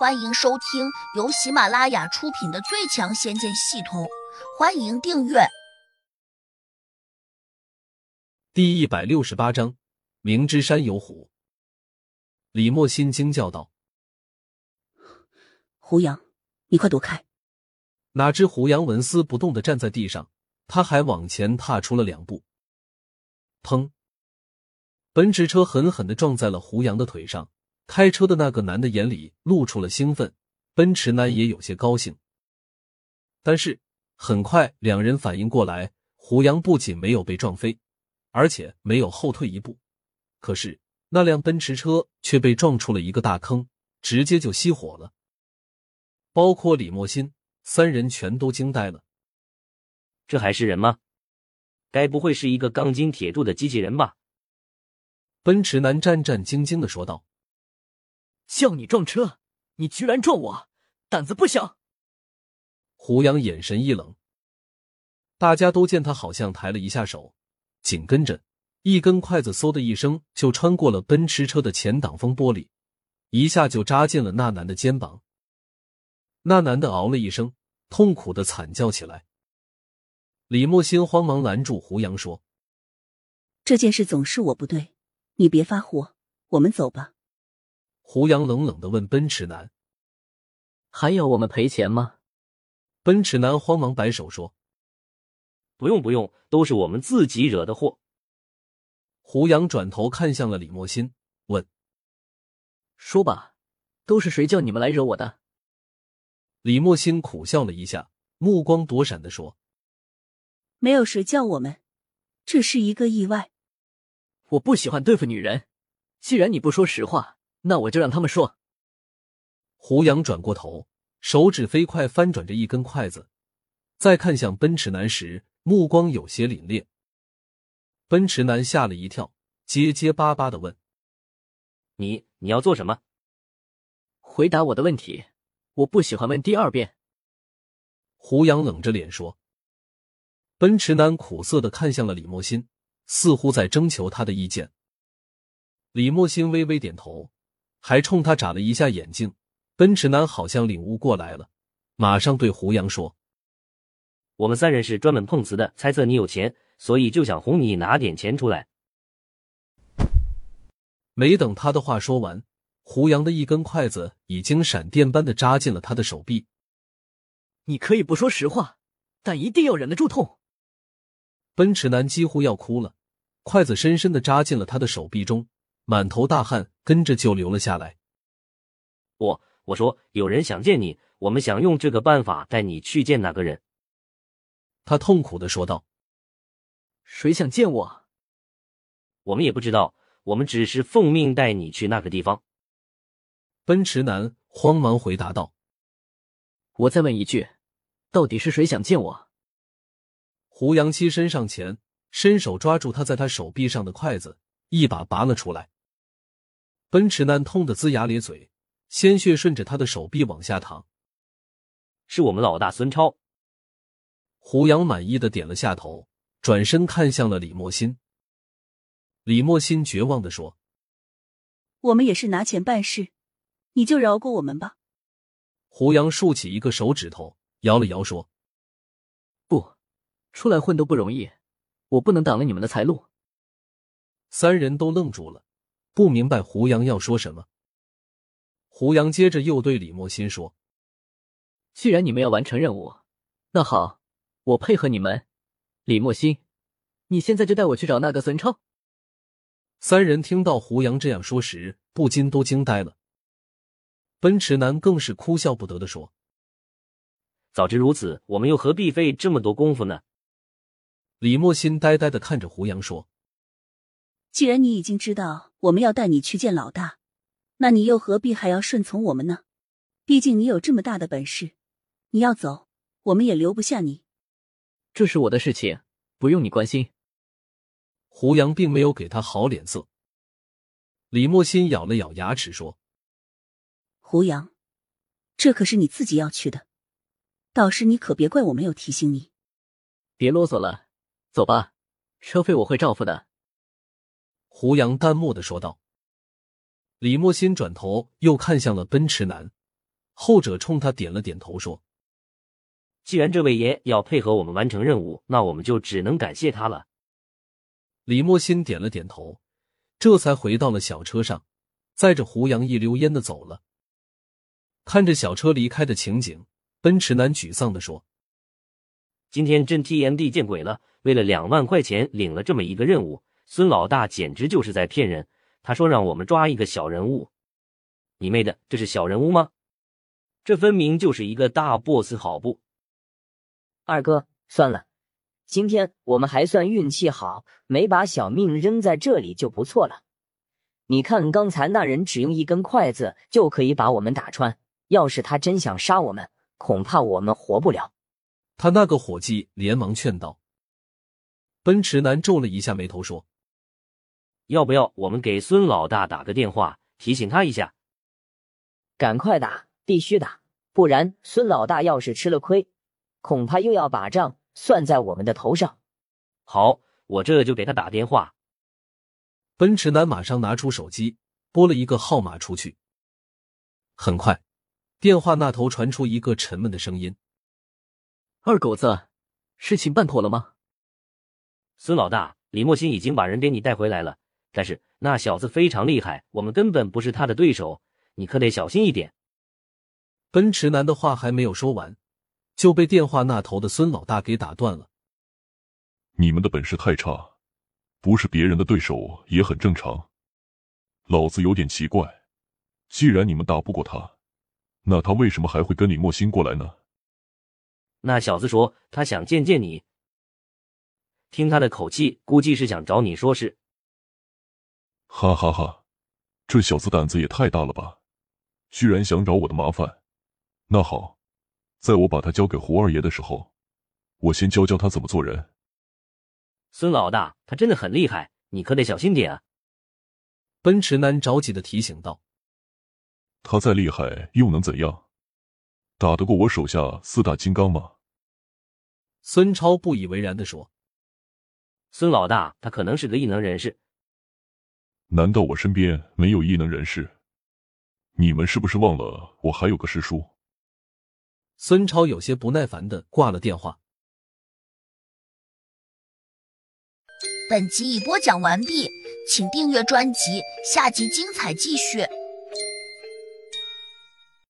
欢迎收听由喜马拉雅出品的《最强仙剑系统》，欢迎订阅。第一百六十八章，明知山有虎。李莫心惊叫道：“胡杨，你快躲开！”哪知胡杨纹丝不动的站在地上，他还往前踏出了两步。砰！奔驰车狠狠的撞在了胡杨的腿上。开车的那个男的眼里露出了兴奋，奔驰男也有些高兴。但是很快，两人反应过来，胡杨不仅没有被撞飞，而且没有后退一步。可是那辆奔驰车却被撞出了一个大坑，直接就熄火了。包括李莫心三人全都惊呆了。这还是人吗？该不会是一个钢筋铁铸的机器人吧？奔驰男战战兢兢的说道。叫你撞车，你居然撞我，胆子不小！胡杨眼神一冷，大家都见他好像抬了一下手，紧跟着一根筷子嗖的一声就穿过了奔驰车的前挡风玻璃，一下就扎进了那男的肩膀。那男的嗷了一声，痛苦的惨叫起来。李莫心慌忙拦住胡杨说：“这件事总是我不对，你别发火，我们走吧。”胡杨冷冷的问奔驰男：“还要我们赔钱吗？”奔驰男慌忙摆手说：“不用不用，都是我们自己惹的祸。”胡杨转头看向了李莫心，问：“说吧，都是谁叫你们来惹我的？”李莫心苦笑了一下，目光躲闪的说：“没有谁叫我们，这是一个意外。我不喜欢对付女人，既然你不说实话。”那我就让他们说。胡杨转过头，手指飞快翻转着一根筷子，再看向奔驰男时，目光有些凛冽。奔驰男吓了一跳，结结巴巴的问：“你你要做什么？”回答我的问题，我不喜欢问第二遍。胡杨冷着脸说。奔驰男苦涩的看向了李莫心，似乎在征求他的意见。李莫心微微点头。还冲他眨了一下眼睛，奔驰男好像领悟过来了，马上对胡杨说：“我们三人是专门碰瓷的，猜测你有钱，所以就想哄你拿点钱出来。”没等他的话说完，胡杨的一根筷子已经闪电般的扎进了他的手臂。你可以不说实话，但一定要忍得住痛。奔驰男几乎要哭了，筷子深深的扎进了他的手臂中。满头大汗，跟着就流了下来。我我说有人想见你，我们想用这个办法带你去见那个人。他痛苦的说道：“谁想见我？我们也不知道，我们只是奉命带你去那个地方。”奔驰男慌忙回答道：“我再问一句，到底是谁想见我？”胡杨七身上前，伸手抓住他在他手臂上的筷子。一把拔了出来，奔驰男痛得龇牙咧嘴，鲜血顺着他的手臂往下淌。是我们老大孙超。胡杨满意的点了下头，转身看向了李莫心。李莫心绝望的说：“我们也是拿钱办事，你就饶过我们吧。”胡杨竖起一个手指头，摇了摇说：“不，出来混都不容易，我不能挡了你们的财路。”三人都愣住了，不明白胡杨要说什么。胡杨接着又对李莫心说：“既然你们要完成任务，那好，我配合你们。李莫心，你现在就带我去找那个孙超。”三人听到胡杨这样说时，不禁都惊呆了。奔驰男更是哭笑不得的说：“早知如此，我们又何必费这么多功夫呢？”李莫心呆呆的看着胡杨说。既然你已经知道我们要带你去见老大，那你又何必还要顺从我们呢？毕竟你有这么大的本事，你要走，我们也留不下你。这是我的事情，不用你关心。胡杨并没有给他好脸色。李莫心咬了咬牙齿说：“胡杨，这可是你自己要去的，到时你可别怪我没有提醒你。”别啰嗦了，走吧，车费我会照付的。胡杨淡漠的说道。李莫心转头又看向了奔驰男，后者冲他点了点头，说：“既然这位爷要配合我们完成任务，那我们就只能感谢他了。”李莫心点了点头，这才回到了小车上，载着胡杨一溜烟的走了。看着小车离开的情景，奔驰男沮丧的说：“今天真 TMD 见鬼了！为了两万块钱领了这么一个任务，孙老大简直就是在骗人。他说让我们抓一个小人物，你妹的，这是小人物吗？这分明就是一个大 boss，好不？二哥，算了，今天我们还算运气好，没把小命扔在这里就不错了。你看刚才那人只用一根筷子就可以把我们打穿。”要是他真想杀我们，恐怕我们活不了。他那个伙计连忙劝道。奔驰男皱了一下眉头，说：“要不要我们给孙老大打个电话，提醒他一下？赶快打，必须打，不然孙老大要是吃了亏，恐怕又要把账算在我们的头上。”好，我这就给他打电话。奔驰男马上拿出手机，拨了一个号码出去。很快。电话那头传出一个沉闷的声音：“二狗子，事情办妥了吗？”孙老大，李莫心已经把人给你带回来了，但是那小子非常厉害，我们根本不是他的对手，你可得小心一点。奔驰男的话还没有说完，就被电话那头的孙老大给打断了：“你们的本事太差，不是别人的对手也很正常。老子有点奇怪，既然你们打不过他。”那他为什么还会跟李莫心过来呢？那小子说他想见见你，听他的口气，估计是想找你说事。哈哈哈，这小子胆子也太大了吧！居然想找我的麻烦。那好，在我把他交给胡二爷的时候，我先教教他怎么做人。孙老大，他真的很厉害，你可得小心点啊！奔驰男着急的提醒道。他再厉害又能怎样？打得过我手下四大金刚吗？孙超不以为然的说：“孙老大，他可能是个异能人士。难道我身边没有异能人士？你们是不是忘了我还有个师叔？”孙超有些不耐烦的挂了电话。本集已播讲完毕，请订阅专辑，下集精彩继续。